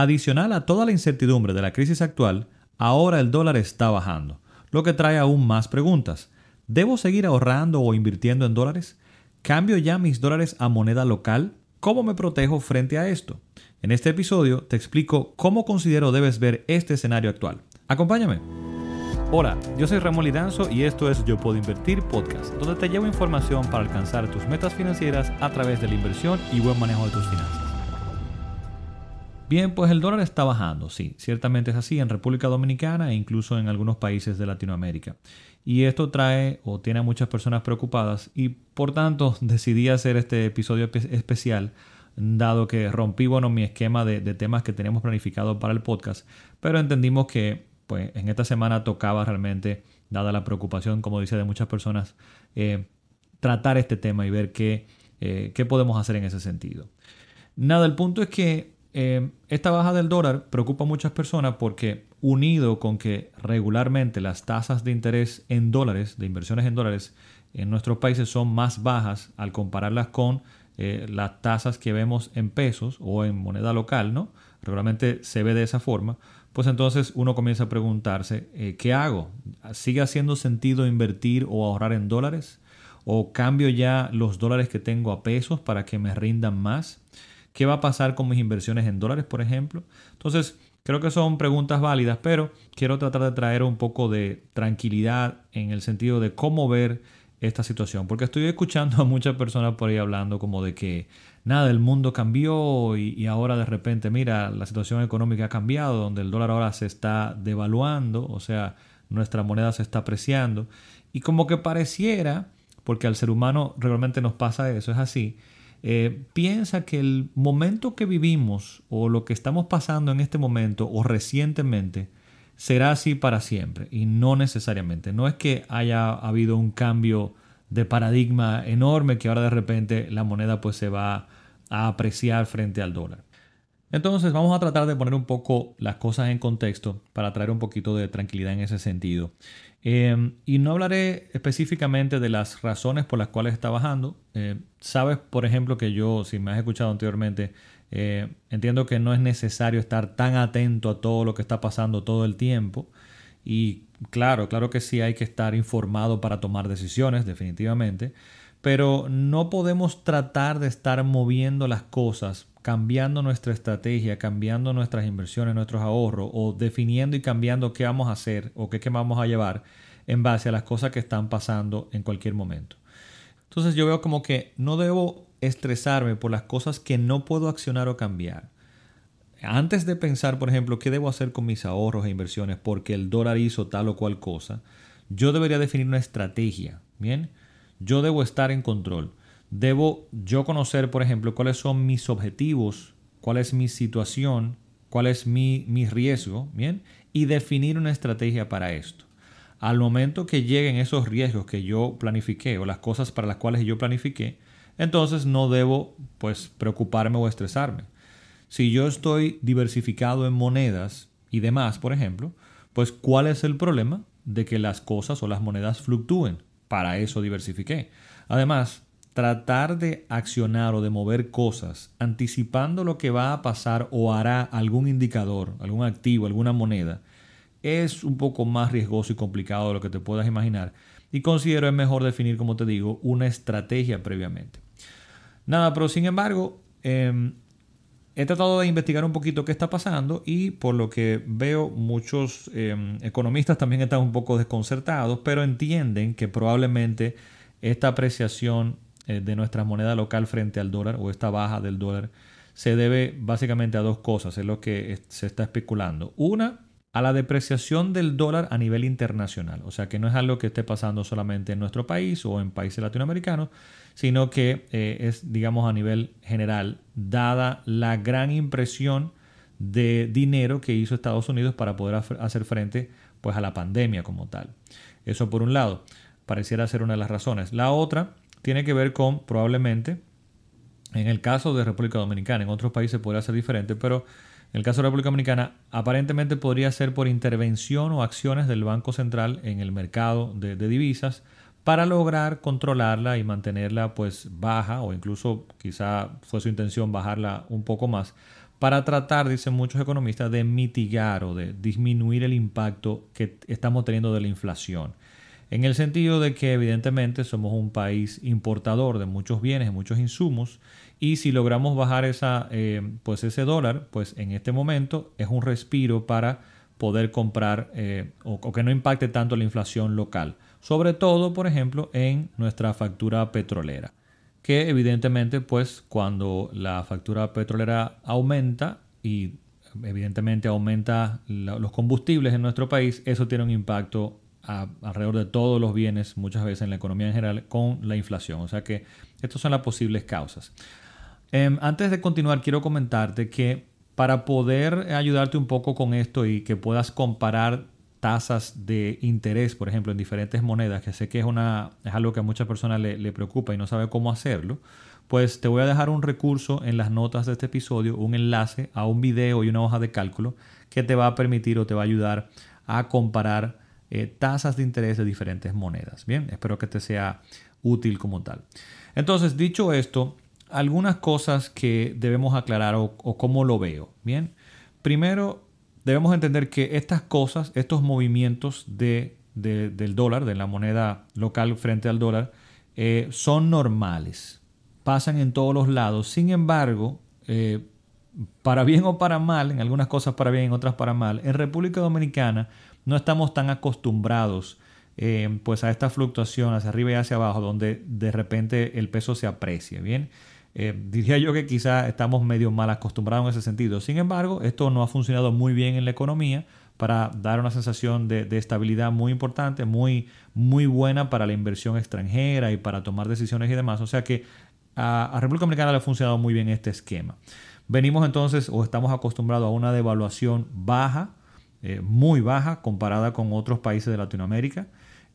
Adicional a toda la incertidumbre de la crisis actual, ahora el dólar está bajando, lo que trae aún más preguntas. ¿Debo seguir ahorrando o invirtiendo en dólares? ¿Cambio ya mis dólares a moneda local? ¿Cómo me protejo frente a esto? En este episodio te explico cómo considero debes ver este escenario actual. Acompáñame. Hola, yo soy Ramón Lidanzo y esto es Yo Puedo Invertir Podcast, donde te llevo información para alcanzar tus metas financieras a través de la inversión y buen manejo de tus finanzas. Bien, pues el dólar está bajando, sí, ciertamente es así en República Dominicana e incluso en algunos países de Latinoamérica. Y esto trae o tiene a muchas personas preocupadas y por tanto decidí hacer este episodio especial dado que rompí bueno mi esquema de, temas que teníamos planificado para el podcast, pero entendimos que pues en esta semana tocaba realmente, dada la preocupación, como dice, de muchas personas, eh, tratar este tema y ver qué, eh, qué podemos hacer en ese sentido. Nada, el punto es que eh, esta baja del dólar preocupa a muchas personas porque unido con que regularmente las tasas de interés en dólares, de inversiones en dólares, en nuestros países son más bajas al compararlas con eh, las tasas que vemos en pesos o en moneda local, ¿no? Regularmente se ve de esa forma, pues entonces uno comienza a preguntarse, eh, ¿qué hago? ¿Sigue haciendo sentido invertir o ahorrar en dólares? ¿O cambio ya los dólares que tengo a pesos para que me rindan más? ¿Qué va a pasar con mis inversiones en dólares, por ejemplo? Entonces, creo que son preguntas válidas, pero quiero tratar de traer un poco de tranquilidad en el sentido de cómo ver esta situación, porque estoy escuchando a muchas personas por ahí hablando como de que nada, el mundo cambió y, ahora de repente, mira, la situación económica ha cambiado, donde el dólar ahora se está devaluando, o sea, nuestra moneda se está apreciando, y como que pareciera, porque al ser humano realmente nos pasa eso, es así, eh, piensa que el momento que vivimos o lo que estamos pasando en este momento o recientemente será así para siempre y no necesariamente. No es que haya habido un cambio de paradigma enorme que ahora de repente la moneda pues se va a apreciar frente al dólar. Entonces vamos a tratar de poner un poco las cosas en contexto para traer un poquito de tranquilidad en ese sentido. Em, y no hablaré específicamente de las razones por las cuales está bajando. Eh, sabes, por ejemplo, que yo, si me has escuchado anteriormente, eh, entiendo que no es necesario estar tan atento a todo lo que está pasando todo el tiempo. Y claro, claro que sí hay que estar informado para tomar decisiones, definitivamente. Pero no podemos tratar de estar moviendo las cosas cambiando nuestra estrategia, cambiando nuestras inversiones, nuestros ahorros o definiendo y cambiando qué vamos a hacer o qué, qué vamos a llevar en base a las cosas que están pasando en cualquier momento. Entonces yo veo como que no debo estresarme por las cosas que no puedo accionar o cambiar. Antes de pensar, por ejemplo, qué debo hacer con mis ahorros e inversiones porque el dólar hizo tal o cual cosa, yo debería definir una estrategia. Bien, yo debo estar en control. Debo yo conocer, por ejemplo, cuáles son mis objetivos, cuál es mi situación, cuál es mi, mi riesgo, ¿bien? Y definir una estrategia para esto. Al momento que lleguen esos riesgos que yo planifiqué o las cosas para las cuales yo planifiqué, entonces no debo pues preocuparme o estresarme. Si yo estoy diversificado en monedas y demás, por ejemplo, pues ¿cuál es el problema de que las cosas o las monedas fluctúen? Para eso diversifiqué. Además, tratar de accionar o de mover cosas anticipando lo que va a pasar o hará algún indicador, algún activo, alguna moneda, es un poco más riesgoso y complicado de lo que te puedas imaginar. Y considero es mejor definir, como te digo, una estrategia previamente. Nada, pero sin embargo, em, he tratado de investigar un poquito qué está pasando y por lo que veo muchos em, economistas también están un poco desconcertados, pero entienden que probablemente esta apreciación de nuestra moneda local frente al dólar o esta baja del dólar se debe básicamente a dos cosas, es lo que se está especulando. Una, a la depreciación del dólar a nivel internacional, o sea que no es algo que esté pasando solamente en nuestro país o en países latinoamericanos, sino que eh, es, digamos, a nivel general, dada la gran impresión de dinero que hizo Estados Unidos para poder hacer frente pues, a la pandemia como tal. Eso por un lado, pareciera ser una de las razones. La otra tiene que ver con probablemente, en el caso de República Dominicana, en otros países podría ser diferente, pero en el caso de República Dominicana aparentemente podría ser por intervención o acciones del Banco Central en el mercado de, divisas para lograr controlarla y mantenerla pues baja o incluso quizá fue su intención bajarla un poco más para tratar, dicen muchos economistas, de mitigar o de disminuir el impacto que estamos teniendo de la inflación. En el sentido de que evidentemente somos un país importador de muchos bienes, muchos insumos, y si logramos bajar esa, eh, pues ese dólar, pues en este momento es un respiro para poder comprar eh, o, que no impacte tanto la inflación local. Sobre todo, por ejemplo, en nuestra factura petrolera. Que evidentemente, pues cuando la factura petrolera aumenta y evidentemente aumenta los combustibles en nuestro país, eso tiene un impacto alrededor de todos los bienes, muchas veces en la economía en general, con la inflación. O sea que estas son las posibles causas. Em, antes de continuar, quiero comentarte que para poder ayudarte un poco con esto y que puedas comparar tasas de interés, por ejemplo, en diferentes monedas, que sé que es, una, es algo que a muchas personas le, le, preocupa y no sabe cómo hacerlo, pues te voy a dejar un recurso en las notas de este episodio, un enlace a un video y una hoja de cálculo que te va a permitir o te va a ayudar a comparar eh, tasas de interés de diferentes monedas. Bien, espero que te sea útil como tal. Entonces, dicho esto, algunas cosas que debemos aclarar o, cómo lo veo. Bien, primero debemos entender que estas cosas, estos movimientos de, del dólar, de la moneda local frente al dólar, eh, son normales, pasan en todos los lados. Sin embargo, eh, para bien o para mal, en algunas cosas para bien, en otras para mal, en República Dominicana no estamos tan acostumbrados eh, pues a esta fluctuación hacia arriba y hacia abajo, donde de repente el peso se aprecia. Bien, eh, diría yo que quizá estamos medio mal acostumbrados en ese sentido. Sin embargo, esto no ha funcionado muy bien en la economía para dar una sensación de, estabilidad muy importante, muy, muy buena para la inversión extranjera y para tomar decisiones y demás. O sea que a, a República Dominicana le ha funcionado muy bien este esquema. Venimos entonces o estamos acostumbrados a una devaluación baja eh, muy baja comparada con otros países de Latinoamérica,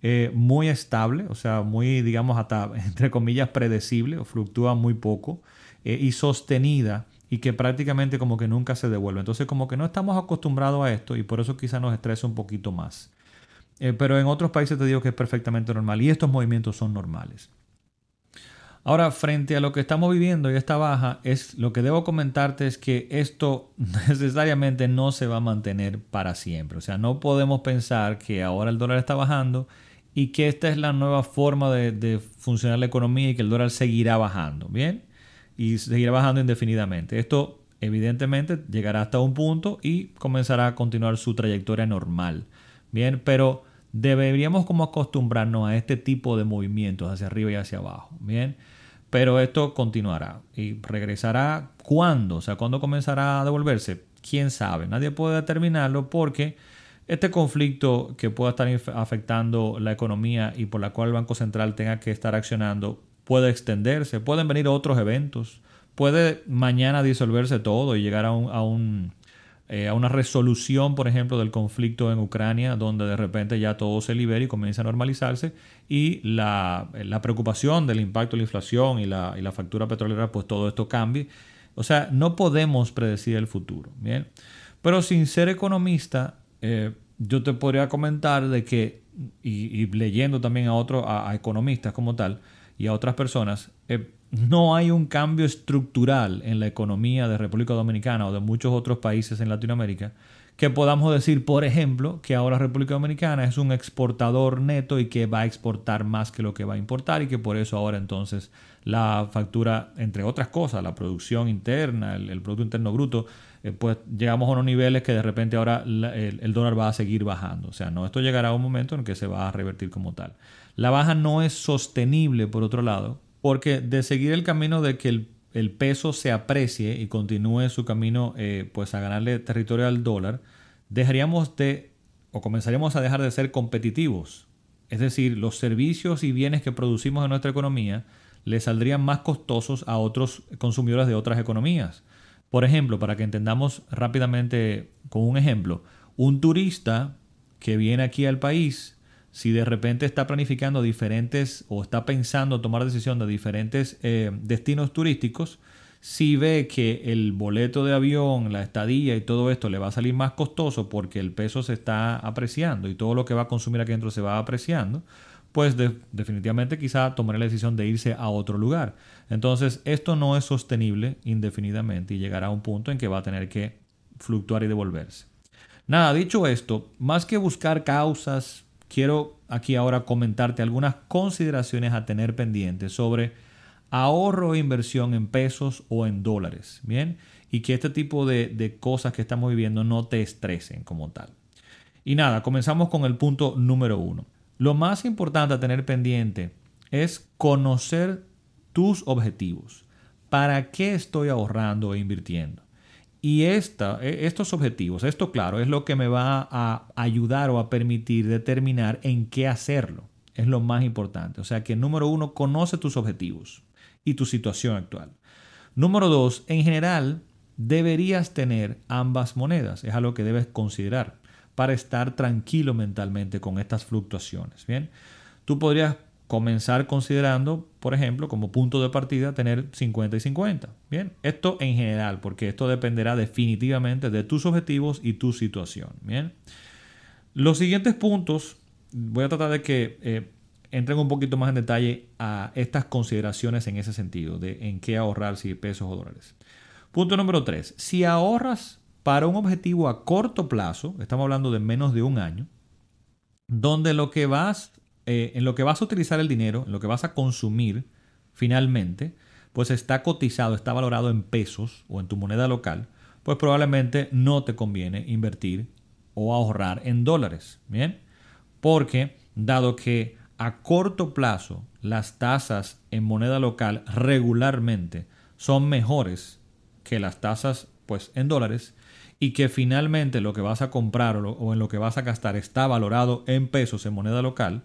eh, muy estable, o sea, muy, digamos, hasta, entre comillas, predecible, o fluctúa muy poco, eh, y sostenida, y que prácticamente como que nunca se devuelve. Entonces, como que no estamos acostumbrados a esto, y por eso quizá nos estresa un poquito más. pero en otros países te digo que es perfectamente normal, y estos movimientos son normales. Ahora, frente a lo que estamos viviendo y esta baja, es lo que debo comentarte es que esto necesariamente no se va a mantener para siempre. O sea, no podemos pensar que ahora el dólar está bajando y que esta es la nueva forma de, funcionar la economía y que el dólar seguirá bajando, ¿bien? Y seguirá bajando indefinidamente. Esto evidentemente llegará hasta un punto y comenzará a continuar su trayectoria normal, ¿bien? Pero deberíamos como acostumbrarnos a este tipo de movimientos hacia arriba y hacia abajo, ¿bien? Pero esto continuará y regresará cuándo, o sea, cuándo comenzará a devolverse, quién sabe, nadie puede determinarlo porque este conflicto que pueda estar afectando la economía y por la cual el Banco Central tenga que estar accionando puede extenderse, pueden venir otros eventos, puede mañana disolverse todo y llegar a un, eh, a una resolución, por ejemplo, del conflicto en Ucrania, donde de repente ya todo se libera y comienza a normalizarse y la, preocupación del impacto de la inflación y la, y la, factura petrolera, pues todo esto cambie. O sea, no podemos predecir el futuro, ¿bien? Pero sin ser economista, eh, yo te podría comentar de que, y, leyendo también a otros, a, economistas como tal, y a otras personas, eh, no hay un cambio estructural en la economía de República Dominicana o de muchos otros países en Latinoamérica que podamos decir, por ejemplo, que ahora República Dominicana es un exportador neto y que va a exportar más que lo que va a importar y que por eso ahora entonces la factura, entre otras cosas, la producción interna, el, Producto Interno Bruto, eh, pues llegamos a unos niveles que de repente ahora el, el, dólar va a seguir bajando. O sea, no, esto llegará a un momento en que se va a revertir como tal. La baja no es sostenible, por otro lado, porque de seguir el camino de que el, peso se aprecie y continúe su camino eh, pues a ganarle territorio al dólar, dejaríamos de o comenzaríamos a dejar de ser competitivos. Es decir, los servicios y bienes que producimos en nuestra economía le saldrían más costosos a otros consumidores de otras economías. Por ejemplo, para que entendamos rápidamente con un ejemplo, un turista que viene aquí al país si de repente está planificando diferentes o está pensando tomar decisión de diferentes eh, destinos turísticos, si ve que el boleto de avión, la estadía y todo esto le va a salir más costoso porque el peso se está apreciando y todo lo que va a consumir aquí dentro se va apreciando, pues definitivamente quizá tomará la decisión de irse a otro lugar. Entonces, esto no es sostenible indefinidamente y llegará a un punto en que va a tener que fluctuar y devolverse. Nada, dicho esto, más que buscar causas, quiero aquí ahora comentarte algunas consideraciones a tener pendientes sobre ahorro e inversión en pesos o en dólares, ¿bien? Y que este tipo de, de cosas que estamos viviendo no te estresen como tal. Y nada, comenzamos con el punto número uno. Lo más importante a tener pendiente es conocer tus objetivos. ¿Para qué estoy ahorrando e invirtiendo? Y e, estos objetivos, esto claro, es lo que me va a ayudar o a permitir determinar en qué hacerlo. Es lo más importante. O sea que número uno, conoce tus objetivos y tu situación actual. Número dos, en general, deberías tener ambas monedas. Es algo que debes considerar para estar tranquilo mentalmente con estas fluctuaciones. Bien, tú podrías comenzar considerando, por ejemplo, como punto de partida tener 50 y 50. Bien, esto en general, porque esto dependerá definitivamente de tus objetivos y tu situación. Bien, los siguientes puntos, voy a tratar de que eh, entren un poquito más en detalle a estas consideraciones en ese sentido, de en qué ahorrar, si pesos o dólares. Punto número 3. Si ahorras para un objetivo a corto plazo, estamos hablando de menos de un año, donde lo que vas, eh, en lo que vas a utilizar el dinero, en lo que vas a consumir finalmente, pues está cotizado, está valorado en pesos o en tu moneda local, pues probablemente no te conviene invertir o ahorrar en dólares, ¿bien? Porque dado que a corto plazo las tasas en moneda local regularmente son mejores que las tasas pues en dólares, y que finalmente lo que vas a comprar o, en lo que vas a gastar está valorado en pesos en moneda local,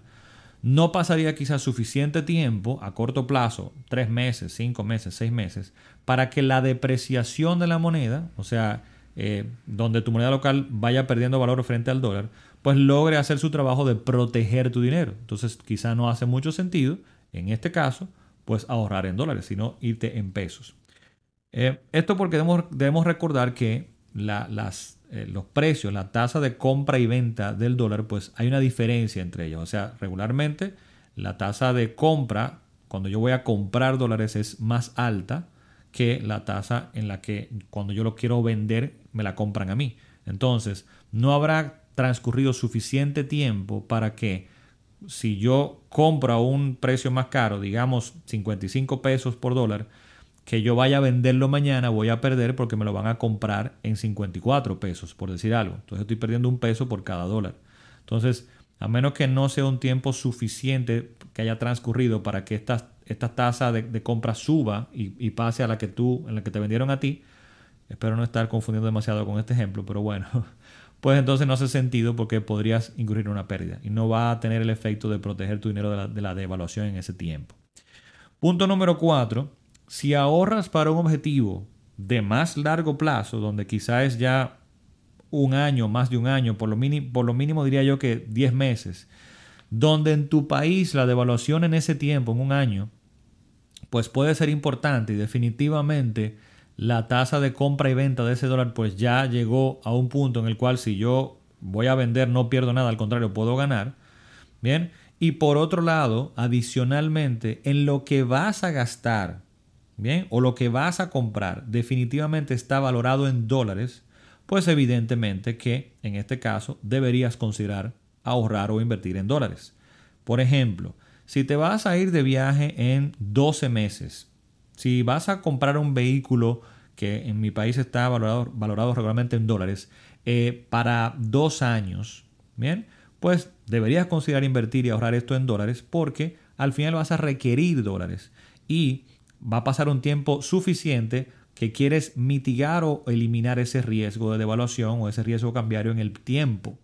no pasaría quizás suficiente tiempo a corto plazo, tres meses, cinco meses, seis meses, para que la depreciación de la moneda, o sea, eh, donde tu moneda local vaya perdiendo valor frente al dólar, pues logre hacer su trabajo de proteger tu dinero. Entonces quizás no hace mucho sentido, en este caso, pues ahorrar en dólares, sino irte en pesos. Eh, esto porque debemos, debemos recordar que las, eh, los precios, la tasa de compra y venta del dólar, pues hay una diferencia entre ellos. O sea, regularmente la tasa de compra, cuando yo voy a comprar dólares, es más alta que la tasa en la que cuando yo lo quiero vender, me la compran a mí. Entonces, no habrá transcurrido suficiente tiempo para que si yo compro a un precio más caro, digamos 55 pesos por dólar, que yo vaya a venderlo mañana voy a perder porque me lo van a comprar en 54 pesos, por decir algo. Entonces estoy perdiendo un peso por cada dólar. Entonces, a menos que no sea un tiempo suficiente que haya transcurrido para que esta, esta tasa de, compra suba y, pase a la que tú, en la que te vendieron a ti, espero no estar confundiendo demasiado con este ejemplo, pero bueno, pues entonces no hace sentido porque podrías incurrir en una pérdida y no va a tener el efecto de proteger tu dinero de la, de la devaluación en ese tiempo. Punto número 4 si ahorras para un objetivo de más largo plazo, donde quizás es ya un año, más de un año, por lo, mínimo, por lo mínimo diría yo que 10 meses, donde en tu país la devaluación en ese tiempo, en un año, pues puede ser importante y definitivamente la tasa de compra y venta de ese dólar pues ya llegó a un punto en el cual si yo voy a vender no pierdo nada, al contrario, puedo ganar. Bien, y por otro lado, adicionalmente, en lo que vas a gastar bien, o lo que vas a comprar definitivamente está valorado en dólares, pues evidentemente que en este caso deberías considerar ahorrar o invertir en dólares. Por ejemplo, si te vas a ir de viaje en 12 meses, si vas a comprar un vehículo que en mi país está valorado, valorado regularmente en dólares, eh, para dos años, bien, pues deberías considerar invertir y ahorrar esto en dólares porque al final vas a requerir dólares. Y va a pasar un tiempo suficiente que quieres mitigar o eliminar ese riesgo de devaluación o ese riesgo cambiario en el tiempo.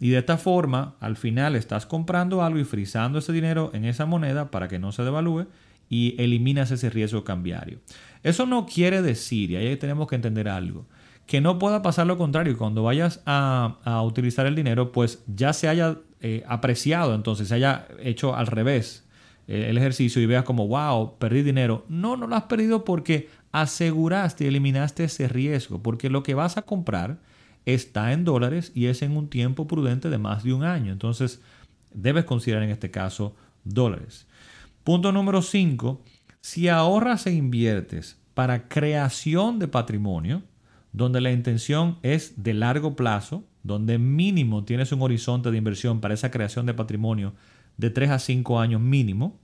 Y de esta forma, al final estás comprando algo y frizando ese dinero en esa moneda para que no se devalúe y eliminas ese riesgo cambiario. Eso no quiere decir, y ahí tenemos que entender algo, que no pueda pasar lo contrario. Cuando vayas a, utilizar el dinero, pues ya se haya eh, apreciado, entonces se haya hecho al revés el ejercicio y veas como, wow, perdí dinero. No, no lo has perdido porque aseguraste eliminaste ese riesgo, porque lo que vas a comprar está en dólares y es en un tiempo prudente de más de un año. Entonces, debes considerar en este caso dólares. Punto número 5. Si ahorras e inviertes para creación de patrimonio, donde la intención es de largo plazo, donde mínimo tienes un horizonte de inversión para esa creación de patrimonio de 3 a 5 años mínimo,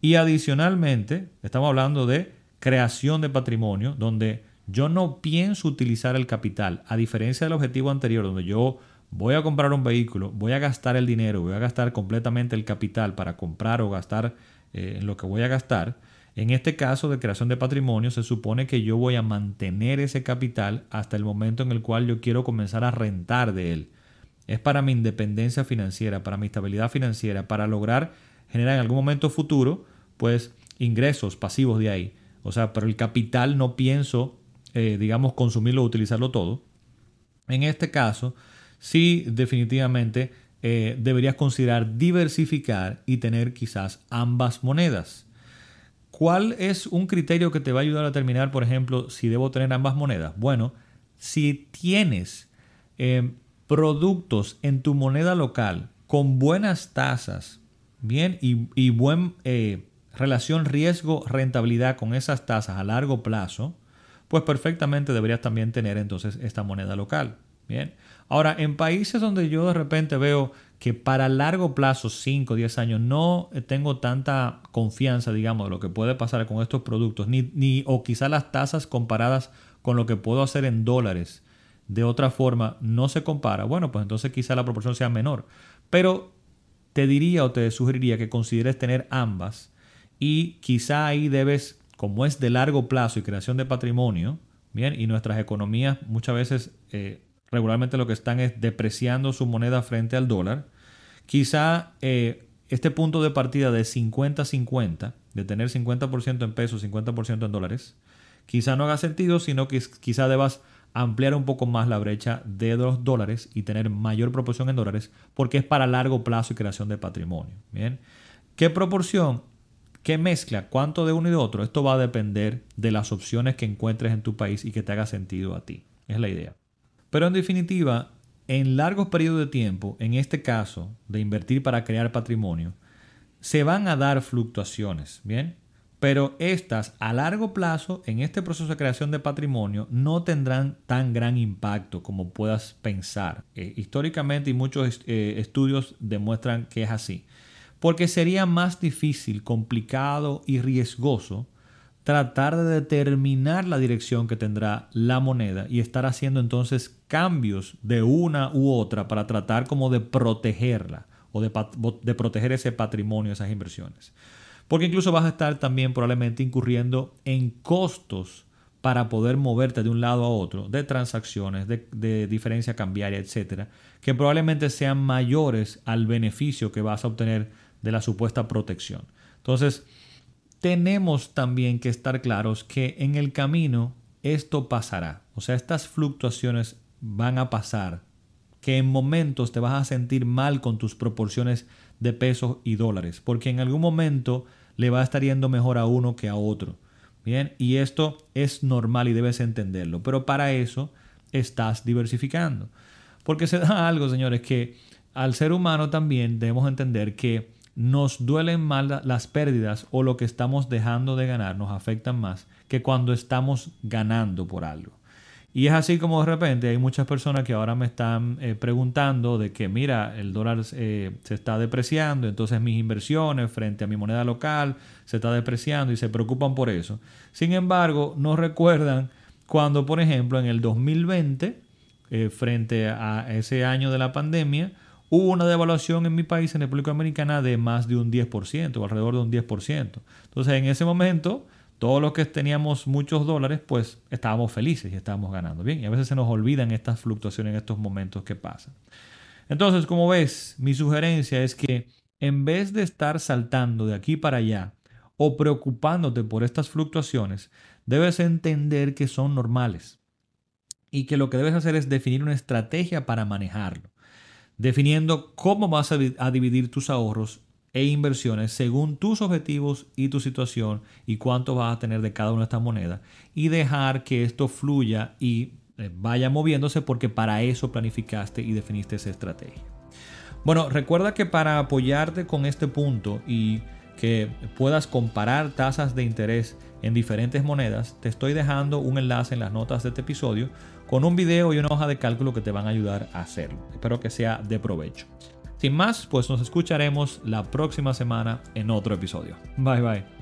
y adicionalmente estamos hablando de creación de patrimonio, donde yo no pienso utilizar el capital, a diferencia del objetivo anterior, donde yo voy a comprar un vehículo, voy a gastar el dinero, voy a gastar completamente el capital para comprar o gastar eh, en lo que voy a gastar. En este caso de creación de patrimonio, se supone que yo voy a mantener ese capital hasta el momento en el cual yo quiero comenzar a rentar de él. Es para mi independencia financiera, para mi estabilidad financiera, para lograr generar en algún momento futuro, pues ingresos pasivos de ahí. O sea, pero el capital no pienso, eh, digamos, consumirlo utilizarlo todo. En este caso, sí definitivamente eh, deberías considerar diversificar y tener quizás ambas monedas. ¿Cuál es un criterio que te va a ayudar a determinar, por ejemplo, si debo tener ambas monedas? Bueno, si tienes eh, productos en tu moneda local con buenas tasas, bien, y, y buen eh, relación riesgo-rentabilidad con esas tasas a largo plazo, pues perfectamente deberías también tener entonces esta moneda local. Bien. Ahora, en países donde yo de repente veo que para largo plazo, 5 o 10 años, no tengo tanta confianza, digamos, de lo que puede pasar con estos productos, ni, ni o quizá las tasas comparadas con lo que puedo hacer en dólares de otra forma no se compara, bueno, pues entonces quizá la proporción sea menor. Pero te diría o te sugeriría que consideres tener ambas y quizá ahí debes, como es de largo plazo y creación de patrimonio, bien, y nuestras economías muchas veces eh, regularmente lo que están es depreciando su moneda frente al dólar. Quizá eh, este punto de partida de 50-50, de tener 50% en pesos, 50% en dólares, quizá no haga sentido, sino que quizá debas ampliar un poco más la brecha de los dólares y tener mayor proporción en dólares porque es para largo plazo y creación de patrimonio. Bien, ¿qué proporción? ¿Qué mezcla? ¿Cuánto de uno y de otro? Esto va a depender de las opciones que encuentres en tu país y que te haga sentido a ti. Es la idea. Pero en definitiva, en largos periodos de tiempo, en este caso de invertir para crear patrimonio, se van a dar fluctuaciones, ¿bien? Pero estas a largo plazo, en este proceso de creación de patrimonio, no tendrán tan gran impacto como puedas pensar. Eh, históricamente y muchos eh, estudios demuestran que es así. Porque sería más difícil, complicado y riesgoso tratar de determinar la dirección que tendrá la moneda y estar haciendo entonces cambios de una u otra para tratar como de protegerla o de, de, proteger ese patrimonio, esas inversiones. Porque incluso vas a estar también probablemente incurriendo en costos para poder moverte de un lado a otro, de transacciones, de, diferencia cambiaria, etcétera, que probablemente sean mayores al beneficio que vas a obtener de la supuesta protección. Entonces, tenemos también que estar claros que en el camino esto pasará. O sea, estas fluctuaciones van a pasar. Que en momentos te vas a sentir mal con tus proporciones de pesos y dólares. Porque en algún momento le va a estar yendo mejor a uno que a otro. Bien, y esto es normal y debes entenderlo. Pero para eso estás diversificando. Porque se da algo, señores, que al ser humano también debemos entender que nos duelen más las pérdidas o lo que estamos dejando de ganar nos afectan más que cuando estamos ganando por algo. Y es así como de repente hay muchas personas que ahora me están eh, preguntando de que mira, el dólar eh, se está depreciando, entonces mis inversiones frente a mi moneda local se está depreciando y se preocupan por eso. Sin embargo, no recuerdan cuando, por ejemplo, en el 2020, eh, frente a ese año de la pandemia, hubo una devaluación en mi país, en República Dominicana, de más de un 10%, o alrededor de un 10%. Entonces, en ese momento, todos los que teníamos muchos dólares, pues estábamos felices y estábamos ganando bien. Y a veces se nos olvidan estas fluctuaciones en estos momentos que pasan. Entonces, como ves, mi sugerencia es que en vez de estar saltando de aquí para allá o preocupándote por estas fluctuaciones, debes entender que son normales y que lo que debes hacer es definir una estrategia para manejarlo definiendo cómo vas a, dividir tus ahorros e inversiones según tus objetivos y tu situación y cuánto vas a tener de cada una de estas monedas y dejar que esto fluya y eh, vaya moviéndose porque para eso planificaste y definiste esa estrategia. Bueno, recuerda que para apoyarte con este punto y que puedas comparar tasas de interés en diferentes monedas, te estoy dejando un enlace en las notas de este episodio con un video y una hoja de cálculo que te van a ayudar a hacerlo. Espero que sea de provecho. Sin más, pues nos escucharemos la próxima semana en otro episodio. Bye bye.